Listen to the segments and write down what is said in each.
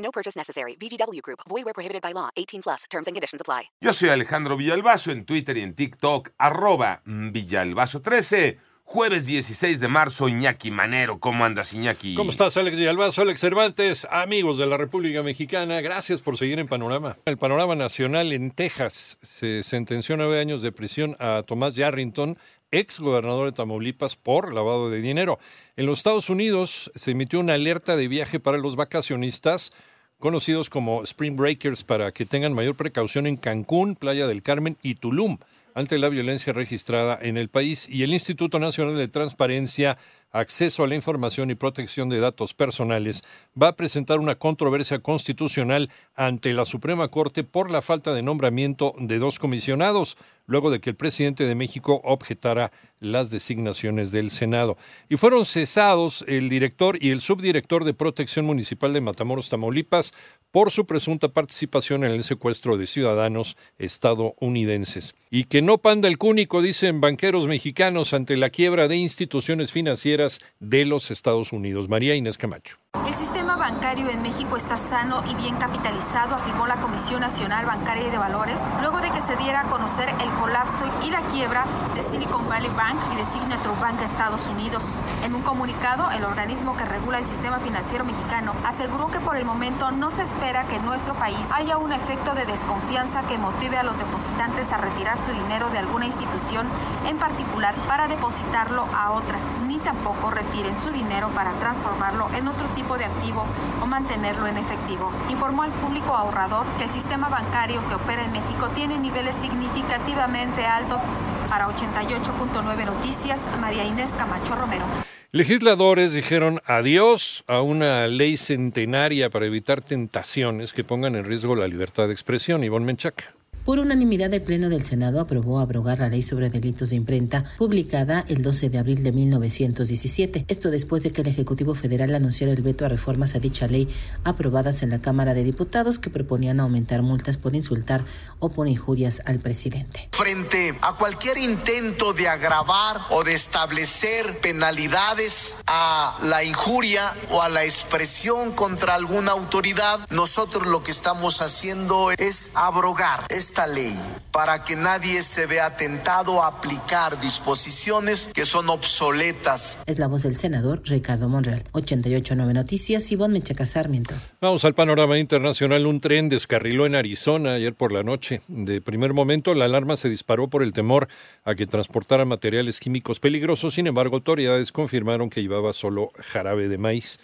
No purchase necessary. VGW Group. Void where prohibited by law. 18 plus. Terms and conditions apply. Yo soy Alejandro Villalbazo en Twitter y en TikTok, arroba Villalbazo13. Jueves 16 de marzo, Iñaki Manero. ¿Cómo andas, Iñaki? ¿Cómo estás, Alex Villalbazo, Alex Cervantes, amigos de la República Mexicana? Gracias por seguir en Panorama. El Panorama Nacional en Texas se sentenció nueve años de prisión a Tomás Yarrington, ex gobernador de Tamaulipas, por lavado de dinero. En los Estados Unidos se emitió una alerta de viaje para los vacacionistas conocidos como Spring Breakers para que tengan mayor precaución en Cancún, Playa del Carmen y Tulum ante la violencia registrada en el país y el Instituto Nacional de Transparencia, Acceso a la Información y Protección de Datos Personales va a presentar una controversia constitucional ante la Suprema Corte por la falta de nombramiento de dos comisionados, luego de que el presidente de México objetara las designaciones del Senado. Y fueron cesados el director y el subdirector de Protección Municipal de Matamoros, Tamaulipas, por su presunta participación en el secuestro de ciudadanos estadounidenses. Y que no panda el cúnico, dicen banqueros mexicanos ante la quiebra de instituciones financieras de los Estados Unidos. María Inés Camacho. Bancario en México está sano y bien capitalizado, afirmó la Comisión Nacional Bancaria y de Valores, luego de que se diera a conocer el colapso y la quiebra de Silicon Valley Bank y de Signature Bank de Estados Unidos. En un comunicado, el organismo que regula el sistema financiero mexicano aseguró que por el momento no se espera que en nuestro país haya un efecto de desconfianza que motive a los depositantes a retirar su dinero de alguna institución en particular para depositarlo a otra, ni tampoco retiren su dinero para transformarlo en otro tipo de activo o mantenerlo en efectivo. Informó al público ahorrador que el sistema bancario que opera en México tiene niveles significativamente altos para 88.9 Noticias, María Inés Camacho Romero. Legisladores dijeron adiós a una ley centenaria para evitar tentaciones que pongan en riesgo la libertad de expresión. Ivonne Menchaca. Por unanimidad, el Pleno del Senado aprobó abrogar la ley sobre delitos de imprenta, publicada el 12 de abril de 1917. Esto después de que el Ejecutivo Federal anunciara el veto a reformas a dicha ley aprobadas en la Cámara de Diputados que proponían aumentar multas por insultar o por injurias al presidente. Frente a cualquier intento de agravar o de establecer penalidades a la injuria o a la expresión contra alguna autoridad, nosotros lo que estamos haciendo es abrogar esta ley para que nadie se vea tentado a aplicar disposiciones que son obsoletas. Es la voz del senador Ricardo Monreal. 889 Noticias, Ivonne Mechaca Sarmiento. Vamos al panorama internacional. Un tren descarriló en Arizona ayer por la noche. De primer momento, la alarma se disparó por el temor a que transportara materiales químicos peligrosos. Sin embargo, autoridades confirmaron que llevaba solo jarabe de maíz.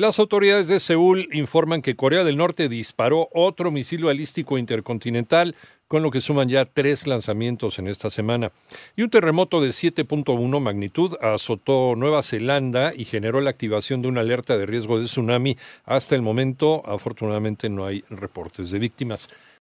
Las autoridades de Seúl informan que Corea del Norte disparó otro misil balístico intercontinental, con lo que suman ya tres lanzamientos en esta semana. Y un terremoto de 7.1 magnitud azotó Nueva Zelanda y generó la activación de una alerta de riesgo de tsunami. Hasta el momento, afortunadamente, no hay reportes de víctimas.